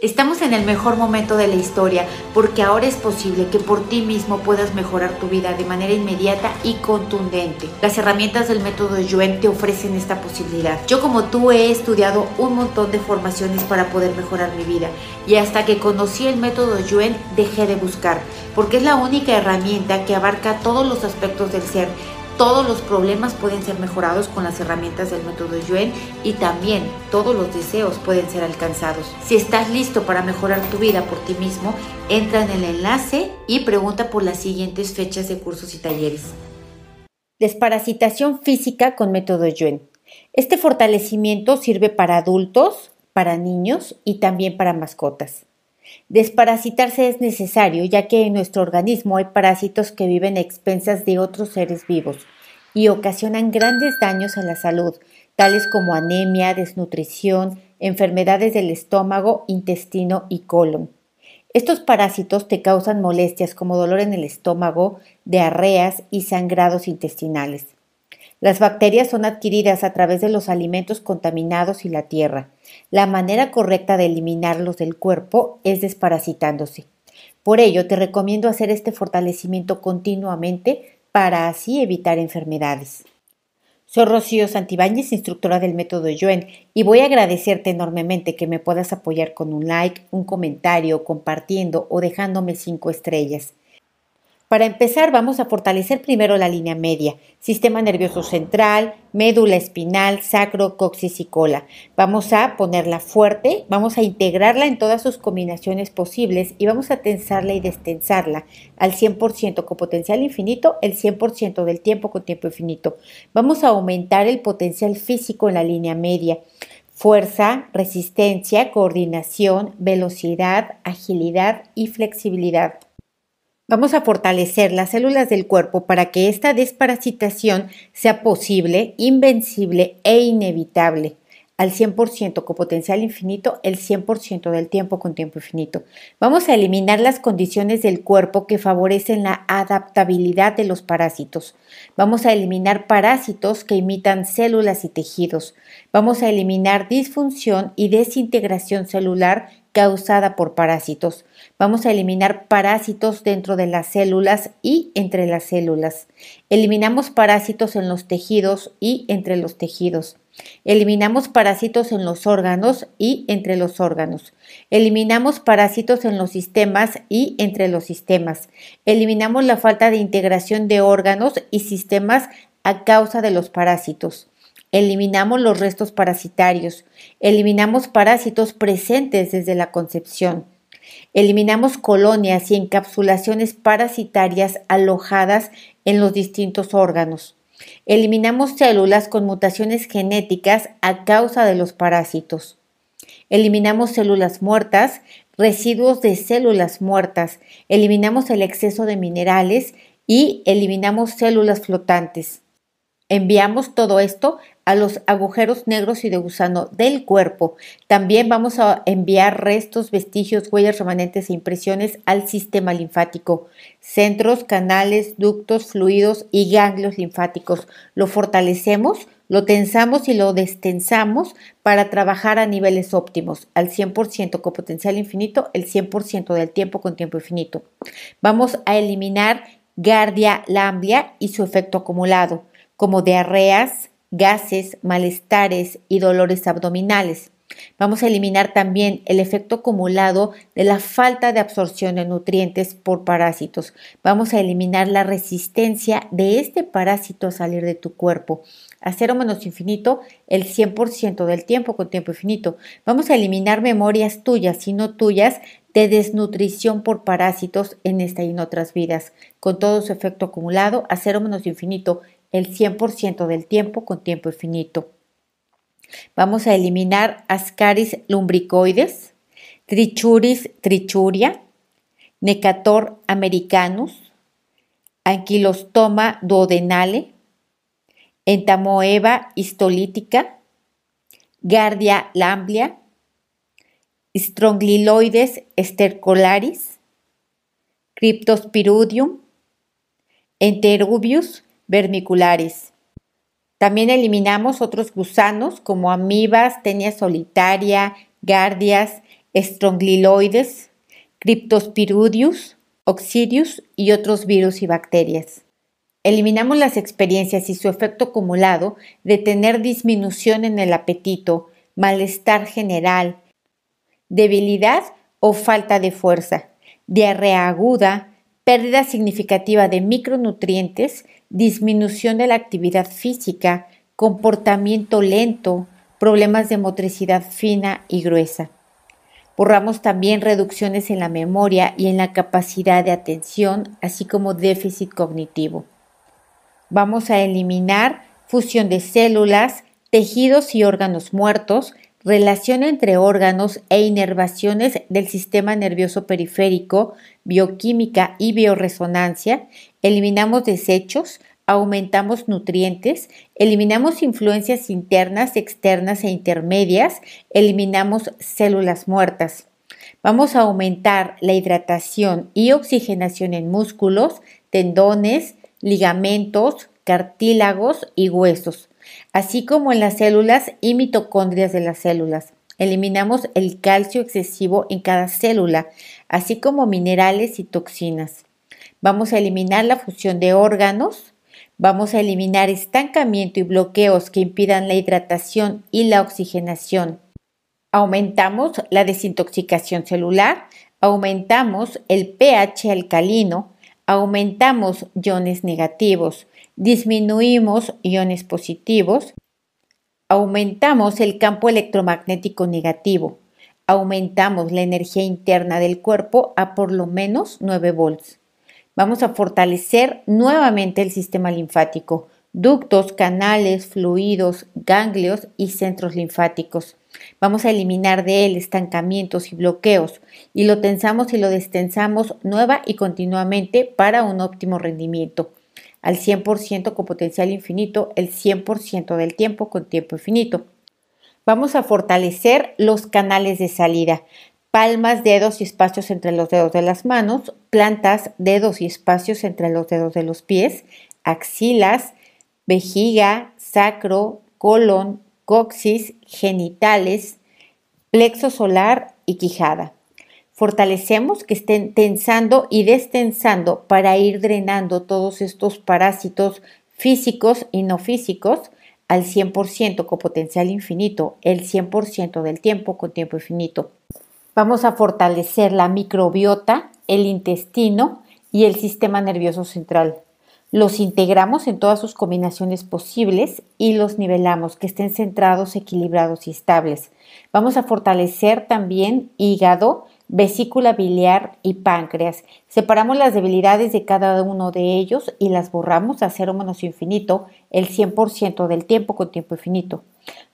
Estamos en el mejor momento de la historia porque ahora es posible que por ti mismo puedas mejorar tu vida de manera inmediata y contundente. Las herramientas del método Yuen te ofrecen esta posibilidad. Yo como tú he estudiado un montón de formaciones para poder mejorar mi vida y hasta que conocí el método Yuen dejé de buscar porque es la única herramienta que abarca todos los aspectos del ser todos los problemas pueden ser mejorados con las herramientas del método Yuen y también todos los deseos pueden ser alcanzados. Si estás listo para mejorar tu vida por ti mismo, entra en el enlace y pregunta por las siguientes fechas de cursos y talleres. Desparasitación física con método Yuen. Este fortalecimiento sirve para adultos, para niños y también para mascotas. Desparasitarse es necesario ya que en nuestro organismo hay parásitos que viven a expensas de otros seres vivos y ocasionan grandes daños a la salud, tales como anemia, desnutrición, enfermedades del estómago, intestino y colon. Estos parásitos te causan molestias como dolor en el estómago, diarreas y sangrados intestinales. Las bacterias son adquiridas a través de los alimentos contaminados y la tierra. La manera correcta de eliminarlos del cuerpo es desparasitándose. Por ello, te recomiendo hacer este fortalecimiento continuamente para así evitar enfermedades. Soy Rocío Santibáñez, instructora del método Yuen, y voy a agradecerte enormemente que me puedas apoyar con un like, un comentario, compartiendo o dejándome cinco estrellas. Para empezar, vamos a fortalecer primero la línea media, sistema nervioso central, médula espinal, sacro, coxis y cola. Vamos a ponerla fuerte, vamos a integrarla en todas sus combinaciones posibles y vamos a tensarla y destensarla al 100% con potencial infinito, el 100% del tiempo con tiempo infinito. Vamos a aumentar el potencial físico en la línea media fuerza, resistencia, coordinación, velocidad, agilidad y flexibilidad. Vamos a fortalecer las células del cuerpo para que esta desparasitación sea posible, invencible e inevitable al 100% con potencial infinito el 100% del tiempo con tiempo infinito. Vamos a eliminar las condiciones del cuerpo que favorecen la adaptabilidad de los parásitos. Vamos a eliminar parásitos que imitan células y tejidos. Vamos a eliminar disfunción y desintegración celular causada por parásitos. Vamos a eliminar parásitos dentro de las células y entre las células. Eliminamos parásitos en los tejidos y entre los tejidos. Eliminamos parásitos en los órganos y entre los órganos. Eliminamos parásitos en los sistemas y entre los sistemas. Eliminamos la falta de integración de órganos y sistemas a causa de los parásitos. Eliminamos los restos parasitarios. Eliminamos parásitos presentes desde la concepción. Eliminamos colonias y encapsulaciones parasitarias alojadas en los distintos órganos. Eliminamos células con mutaciones genéticas a causa de los parásitos. Eliminamos células muertas, residuos de células muertas. Eliminamos el exceso de minerales y eliminamos células flotantes. Enviamos todo esto a los agujeros negros y de gusano del cuerpo. También vamos a enviar restos, vestigios, huellas remanentes e impresiones al sistema linfático, centros, canales, ductos, fluidos y ganglios linfáticos. Lo fortalecemos, lo tensamos y lo destensamos para trabajar a niveles óptimos, al 100% con potencial infinito, el 100% del tiempo con tiempo infinito. Vamos a eliminar Gardia lamblia y su efecto acumulado, como diarreas, gases, malestares y dolores abdominales. Vamos a eliminar también el efecto acumulado de la falta de absorción de nutrientes por parásitos. Vamos a eliminar la resistencia de este parásito a salir de tu cuerpo. A cero menos infinito el 100% del tiempo con tiempo infinito. Vamos a eliminar memorias tuyas y no tuyas de desnutrición por parásitos en esta y en otras vidas, con todo su efecto acumulado a cero menos infinito el 100% del tiempo con tiempo infinito. Vamos a eliminar Ascaris lumbricoides, Trichuris trichuria, Necator americanus, Anquilostoma duodenale, Entamoeba histolítica, Gardia lamblia, Strongyloides estercolaris, Cryptospiridium, Enterubius vermiculares. También eliminamos otros gusanos como amibas, tenia solitaria, gardias, strongyloides, Cryptosporidium, Oxidius y otros virus y bacterias. Eliminamos las experiencias y su efecto acumulado de tener disminución en el apetito, malestar general, debilidad o falta de fuerza, diarrea aguda, pérdida significativa de micronutrientes, disminución de la actividad física, comportamiento lento, problemas de motricidad fina y gruesa. Borramos también reducciones en la memoria y en la capacidad de atención, así como déficit cognitivo. Vamos a eliminar fusión de células, tejidos y órganos muertos, relación entre órganos e inervaciones del sistema nervioso periférico, bioquímica y bioresonancia, eliminamos desechos, aumentamos nutrientes, eliminamos influencias internas, externas e intermedias, eliminamos células muertas. Vamos a aumentar la hidratación y oxigenación en músculos, tendones, ligamentos, cartílagos y huesos así como en las células y mitocondrias de las células. Eliminamos el calcio excesivo en cada célula, así como minerales y toxinas. Vamos a eliminar la fusión de órganos, vamos a eliminar estancamiento y bloqueos que impidan la hidratación y la oxigenación. Aumentamos la desintoxicación celular, aumentamos el pH alcalino, aumentamos iones negativos, disminuimos iones positivos, aumentamos el campo electromagnético negativo, aumentamos la energía interna del cuerpo a por lo menos 9 volts. Vamos a fortalecer nuevamente el sistema linfático, ductos, canales, fluidos, ganglios y centros linfáticos. Vamos a eliminar de él estancamientos y bloqueos y lo tensamos y lo destensamos nueva y continuamente para un óptimo rendimiento al 100% con potencial infinito el 100% del tiempo con tiempo infinito. Vamos a fortalecer los canales de salida, palmas, dedos y espacios entre los dedos de las manos, plantas, dedos y espacios entre los dedos de los pies, axilas, vejiga, sacro, colon, coxis, genitales, plexo solar y quijada. Fortalecemos que estén tensando y destensando para ir drenando todos estos parásitos físicos y no físicos al 100% con potencial infinito, el 100% del tiempo con tiempo infinito. Vamos a fortalecer la microbiota, el intestino y el sistema nervioso central. Los integramos en todas sus combinaciones posibles y los nivelamos, que estén centrados, equilibrados y estables. Vamos a fortalecer también hígado, vesícula biliar y páncreas. Separamos las debilidades de cada uno de ellos y las borramos a cero menos infinito el 100% del tiempo con tiempo infinito.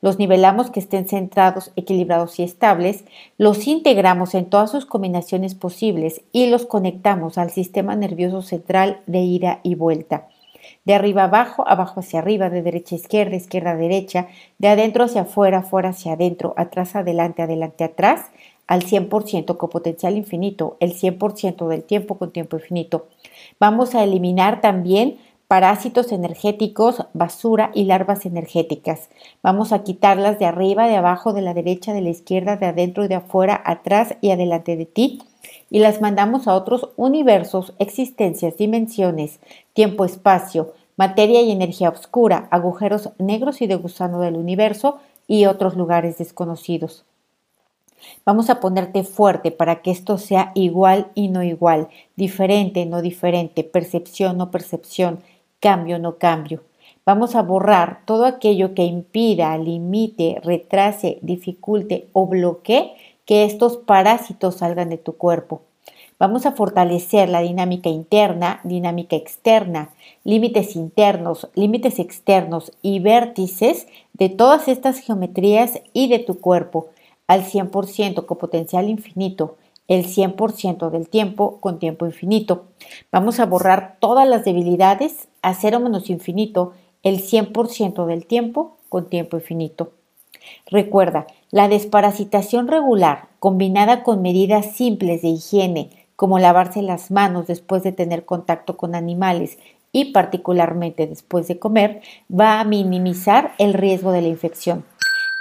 Los nivelamos que estén centrados, equilibrados y estables, los integramos en todas sus combinaciones posibles y los conectamos al sistema nervioso central de ida y vuelta. De arriba abajo, abajo hacia arriba, de derecha a izquierda, izquierda a derecha, de adentro hacia afuera, afuera hacia adentro, atrás adelante, adelante atrás, al 100% con potencial infinito, el 100% del tiempo con tiempo infinito. Vamos a eliminar también parásitos energéticos, basura y larvas energéticas. Vamos a quitarlas de arriba, de abajo, de la derecha, de la izquierda, de adentro y de afuera, atrás y adelante de ti y las mandamos a otros universos, existencias, dimensiones, tiempo, espacio, materia y energía oscura, agujeros negros y de gusano del universo y otros lugares desconocidos. Vamos a ponerte fuerte para que esto sea igual y no igual, diferente, no diferente, percepción, no percepción, cambio, no cambio. Vamos a borrar todo aquello que impida, limite, retrase, dificulte o bloquee que estos parásitos salgan de tu cuerpo. Vamos a fortalecer la dinámica interna, dinámica externa, límites internos, límites externos y vértices de todas estas geometrías y de tu cuerpo al 100% con potencial infinito, el 100% del tiempo con tiempo infinito. Vamos a borrar todas las debilidades a cero menos infinito, el 100% del tiempo con tiempo infinito. Recuerda, la desparasitación regular, combinada con medidas simples de higiene, como lavarse las manos después de tener contacto con animales y particularmente después de comer, va a minimizar el riesgo de la infección.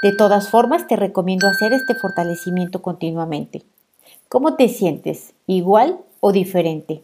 De todas formas, te recomiendo hacer este fortalecimiento continuamente. ¿Cómo te sientes? ¿Igual o diferente?